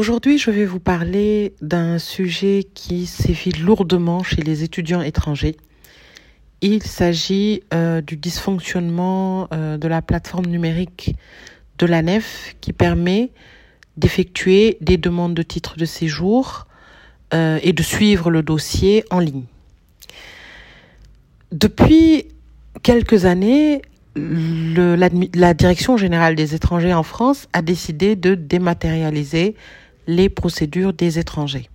Aujourd'hui, je vais vous parler d'un sujet qui sévit lourdement chez les étudiants étrangers. Il s'agit euh, du dysfonctionnement euh, de la plateforme numérique de la NEF qui permet d'effectuer des demandes de titres de séjour euh, et de suivre le dossier en ligne. Depuis quelques années, la, Direction générale des étrangers en France a décidé de dématérialiser les procédures des étrangers.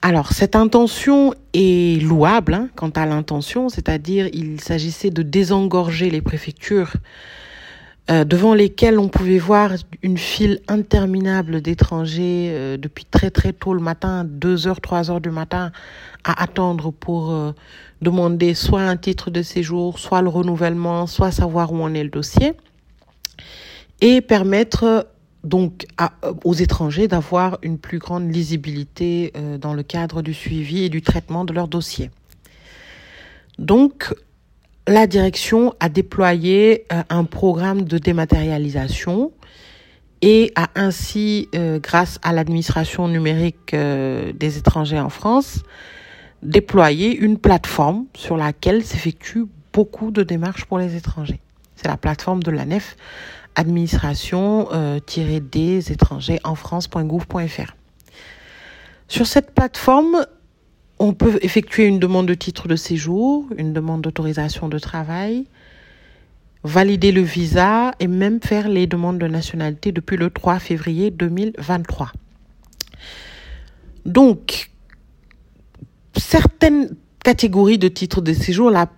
Alors, cette intention est louable hein, quant à l'intention, c'est-à-dire il s'agissait de désengorger les préfectures euh, devant lesquelles on pouvait voir une file interminable d'étrangers euh, depuis très très tôt le matin, 2 heures, 3 heures du matin, à attendre pour euh, demander soit un titre de séjour, soit le renouvellement, soit savoir où en est le dossier, et permettre donc aux étrangers d'avoir une plus grande lisibilité euh, dans le cadre du suivi et du traitement de leur dossier. Donc, la direction a déployé euh, un programme de dématérialisation et a ainsi, euh, grâce à l'administration numérique des étrangers en France, déployé une plateforme sur laquelle s'effectuent beaucoup de démarches pour les étrangers. C'est la plateforme de la NEF administration euh, étrangers en France.gouv.fr. Sur cette plateforme, on peut effectuer une demande de titre de séjour, une demande d'autorisation de travail, valider le visa et même faire les demandes de nationalité depuis le 3 février 2023. Donc, certaines catégories de titres de séjour, là,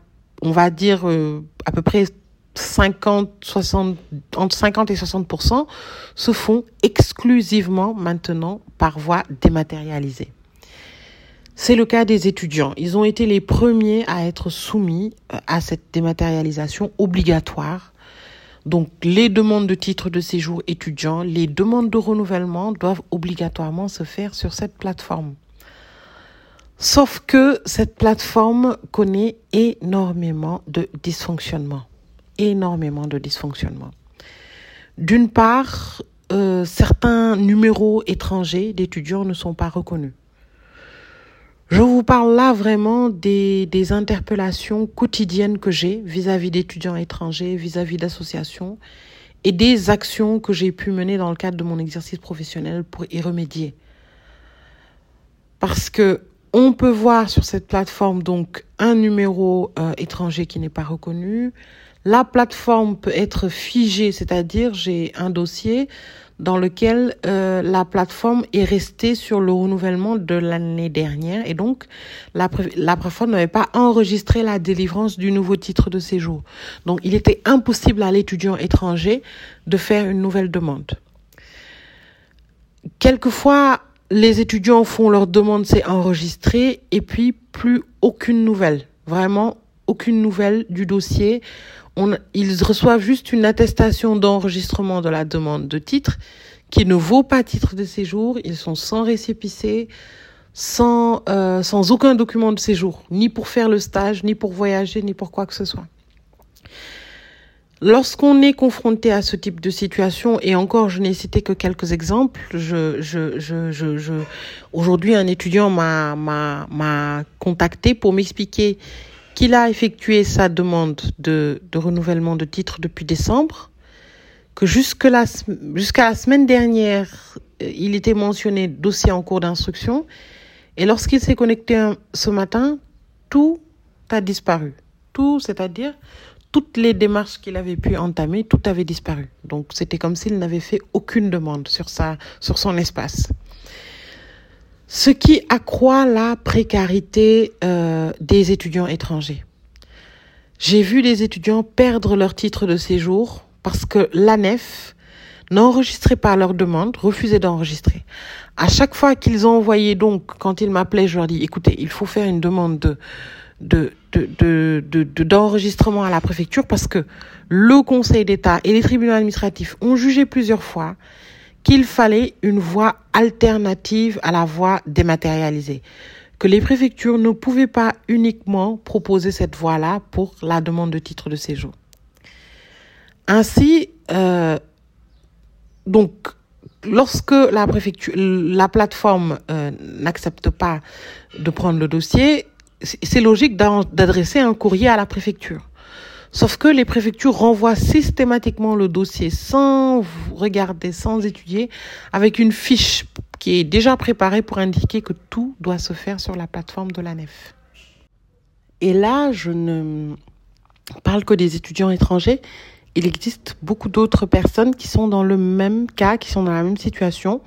on va dire euh, à peu près 50, 60, entre 50 et 60% se font exclusivement maintenant par voie dématérialisée. C'est le cas des étudiants. Ils ont été les premiers à être soumis euh, à cette dématérialisation obligatoire. Donc, les demandes de titres de séjour étudiants, les demandes de renouvellement doivent obligatoirement se faire sur cette plateforme. Sauf que cette plateforme connaît énormément de dysfonctionnements énormément de dysfonctionnements. D'une part, euh, certains numéros étrangers d'étudiants ne sont pas reconnus. Je vous parle là vraiment des, interpellations quotidiennes que j'ai vis-à-vis d'étudiants étrangers, vis-à-vis d'associations et des actions que j'ai pu mener dans le cadre de mon exercice professionnel pour y remédier. Parce que on peut voir sur cette plateforme donc un numéro euh, étranger qui n'est pas reconnu, la plateforme peut être figée, c'est-à-dire j'ai un dossier dans lequel euh, la plateforme est restée sur le renouvellement de l'année dernière et donc la, la plateforme n'avait pas enregistré la délivrance du nouveau titre de séjour. Donc il était impossible à l'étudiant étranger de faire une nouvelle demande. Quelquefois, les étudiants font leur demande, c'est enregistré et puis plus aucune nouvelle. Vraiment aucune nouvelle du dossier ils reçoivent juste une attestation d'enregistrement de la demande de titre qui ne vaut pas titre de séjour. Ils sont sans récépissé, sans, euh, sans aucun document de séjour, ni pour faire le stage, ni pour voyager, ni pour quoi que ce soit. Lorsqu'on est confronté à ce type de situation, et encore, je n'ai cité que quelques exemples, je, je, je, je, je aujourd'hui, un étudiant m'a, m'a contacté pour m'expliquer qu'il a effectué sa demande de, renouvellement de titre depuis décembre, que jusque la, jusqu'à la semaine dernière, euh, il était mentionné dossier en cours d'instruction, et lorsqu'il s'est connecté ce matin, tout a disparu. Tout, c'est-à-dire toutes les démarches qu'il avait pu entamer, tout avait disparu. Donc c'était comme s'il n'avait fait aucune demande sur sa, sur son espace ce qui accroît la précarité euh, des étudiants étrangers. J'ai vu des étudiants perdre leur titre de séjour parce que l'ANEF n'enregistraient pas leur demande, refusaient d'enregistrer. À chaque fois qu'ils ont envoyé donc, quand ils m'appelaient, je leur dis, écoutez, il faut faire une demande de, de, de, de, d'enregistrement à la préfecture parce que le Conseil d'État et les tribunaux administratifs ont jugé plusieurs fois qu'il fallait une voie alternative à la voie dématérialisée, que les préfectures ne pouvaient pas uniquement proposer cette voie-là pour la demande de titre de séjour. Ainsi, euh, donc, lorsque la préfecture, la plateforme euh, n'accepte pas de prendre le dossier, c'est logique d'adresser un courrier à la préfecture. Sauf que les préfectures renvoient systématiquement le dossier sans regarder, sans étudier, avec une fiche qui est déjà préparée pour indiquer que tout doit se faire sur la plateforme de la nef. Et là, je ne parle que des étudiants étrangers. Il existe beaucoup d'autres personnes qui sont dans le même cas, qui sont dans la même situation.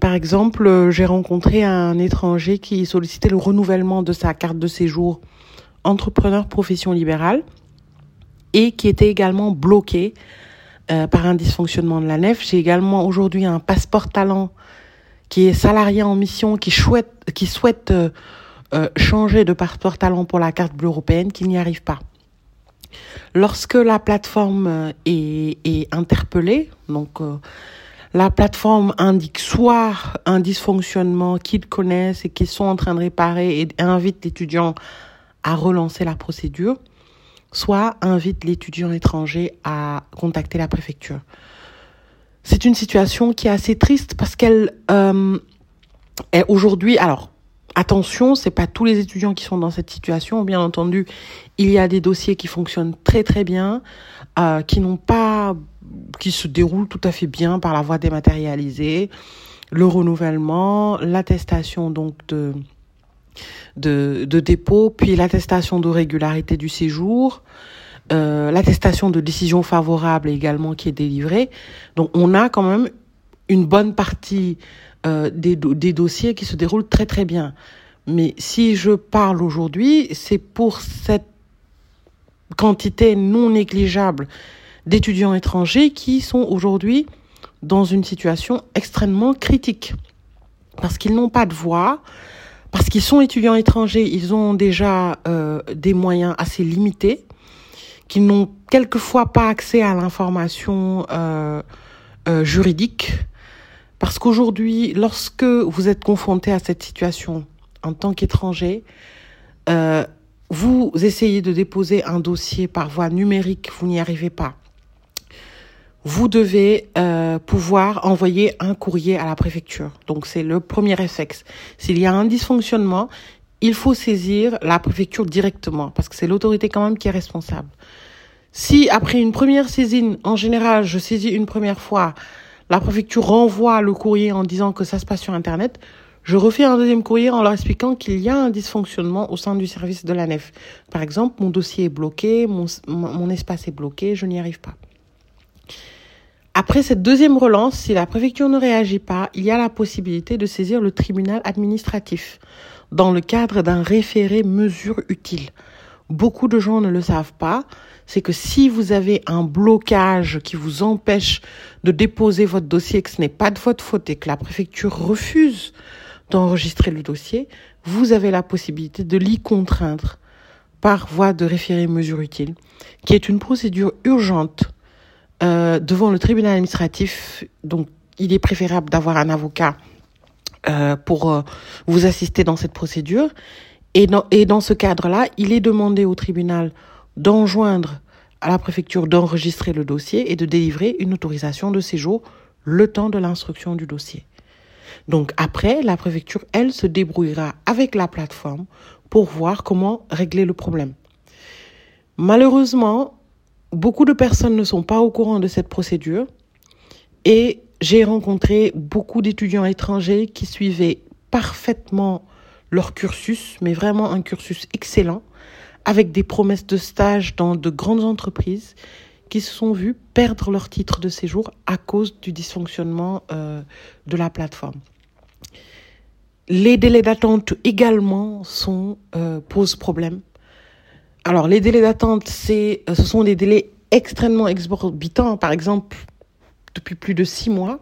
Par exemple, j'ai rencontré un étranger qui sollicitait le renouvellement de sa carte de séjour entrepreneur profession libérale et qui était également bloqué euh, par un dysfonctionnement de la nef. J'ai également aujourd'hui un passeport talent qui est salarié en mission, qui souhaite, euh, euh, changer de passeport talent pour la carte bleue européenne, qui n'y arrive pas. Lorsque la plateforme est, est interpellée, donc la plateforme indique soit un dysfonctionnement qu'ils connaissent et qu'ils sont en train de réparer et invite l'étudiant à relancer la procédure, soit invite l'étudiant étranger à contacter la préfecture. C'est une situation qui est assez triste parce qu'elle euh, est aujourd'hui. Alors, attention, c'est pas tous les étudiants qui sont dans cette situation. Bien entendu, il y a des dossiers qui fonctionnent très très bien, euh, qui n'ont pas, qui se déroulent tout à fait bien par la voie dématérialisée, le renouvellement, l'attestation donc de de, dépôt, puis l'attestation de régularité du séjour, euh, l'attestation de décision favorable également qui est délivrée. Donc on a quand même une bonne partie euh, des, des dossiers qui se déroulent très très bien. Mais si je parle aujourd'hui, c'est pour cette quantité non négligeable d'étudiants étrangers qui sont aujourd'hui dans une situation extrêmement critique parce qu'ils n'ont pas de voix, parce qu'ils sont étudiants étrangers, ils ont déjà euh, des moyens assez limités, qu'ils n'ont quelquefois pas accès à l'information euh, euh, juridique. Parce qu'aujourd'hui, lorsque vous êtes confronté à cette situation en tant qu'étranger, vous essayez de déposer un dossier par voie numérique, vous n'y arrivez pas vous devez euh, pouvoir envoyer un courrier à la préfecture. Donc c'est le premier réflexe. S'il y a un dysfonctionnement, il faut saisir la préfecture directement parce que c'est l'autorité quand même qui est responsable. Si après une première saisine, en général, je saisis une première fois, la préfecture renvoie le courrier en disant que ça se passe sur Internet, je refais un deuxième courrier en leur expliquant qu'il y a un dysfonctionnement au sein du service de la nef. Par exemple, mon dossier est bloqué, mon, mon espace est bloqué, je n'y arrive pas. Après cette deuxième relance, si la préfecture ne réagit pas, il y a la possibilité de saisir le tribunal administratif dans le cadre d'un référé mesure utile. Beaucoup de gens ne le savent pas, c'est que si vous avez un blocage qui vous empêche de déposer votre dossier, que ce n'est pas de votre faute et que la préfecture refuse d'enregistrer le dossier, vous avez la possibilité de l'y contraindre par voie de référé mesure utile, qui est une procédure urgente euh, devant le tribunal administratif. Donc, il est préférable d'avoir un avocat euh, pour euh, vous assister dans cette procédure. Et dans, et dans ce cadre-là, il est demandé au tribunal d'enjoindre à la préfecture d'enregistrer le dossier et de délivrer une autorisation de séjour le temps de l'instruction du dossier. Donc après, la préfecture, elle, se débrouillera avec la plateforme pour voir comment régler le problème. Malheureusement, beaucoup de personnes ne sont pas au courant de cette procédure et j'ai rencontré beaucoup d'étudiants étrangers qui suivaient parfaitement leur cursus, mais vraiment un cursus excellent, avec des promesses de stage dans de grandes entreprises qui se sont vus perdre leur titre de séjour à cause du dysfonctionnement euh, de la plateforme. Les délais d'attente également euh, posent problème. Alors, les délais d'attente, euh, ce sont des délais extrêmement exorbitants. Par exemple, depuis plus de six mois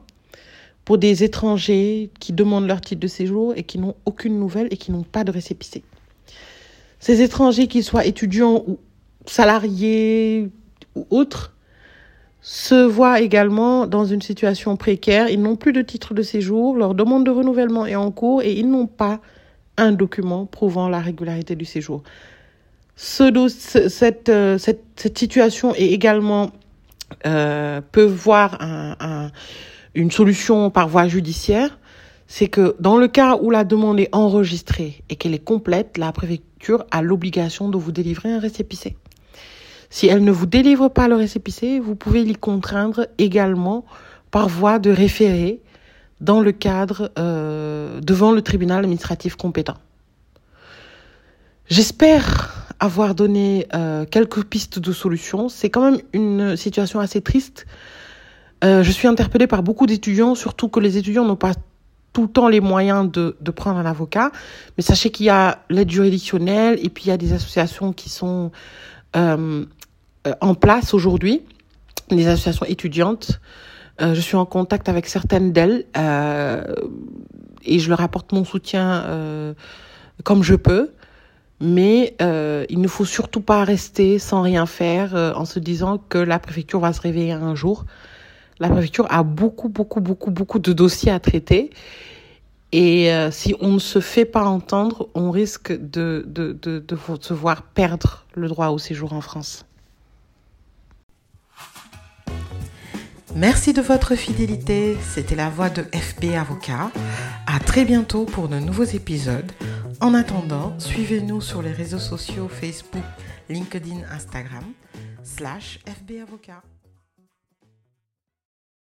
pour des étrangers qui demandent leur titre de séjour et qui n'ont aucune nouvelle et qui n'ont pas de récépissé. Ces étrangers, qu'ils soient étudiants ou salariés ou autres, se voient également dans une situation précaire. Ils n'ont plus de titre de séjour, leur demande de renouvellement est en cours et ils n'ont pas un document prouvant la régularité du séjour. Euh, cette, situation est également euh, peut voir un, un, une solution par voie judiciaire. C'est que dans le cas où la demande est enregistrée et qu'elle est complète, la préfecture a l'obligation de vous délivrer un récépissé. Si elle ne vous délivre pas le récépissé, vous pouvez l'y contraindre également par voie de référé dans le cadre euh, devant le tribunal administratif compétent. J'espère avoir donné euh, quelques pistes de solutions. C'est quand même une situation assez triste. Euh, je suis interpellée par beaucoup d'étudiants, surtout que les étudiants n'ont pas tout le temps les moyens de, prendre un avocat. Mais sachez qu'il y a l'aide juridictionnelle et puis il y a des associations qui sont euh, en place aujourd'hui, des associations étudiantes. Je suis en contact avec certaines d'elles et je leur apporte mon soutien comme je peux. Mais euh, il ne faut surtout pas rester sans rien faire en se disant que la préfecture va se réveiller un jour. La préfecture a beaucoup, beaucoup, beaucoup, beaucoup de dossiers à traiter. Et si on ne se fait pas entendre, on risque de, de, de, de se voir perdre le droit au séjour en France. Merci de votre fidélité. C'était la voix de FB Avocat. À très bientôt pour de nouveaux épisodes. En attendant, suivez-nous sur les réseaux sociaux Facebook, LinkedIn, Instagram, slash FB Avocat.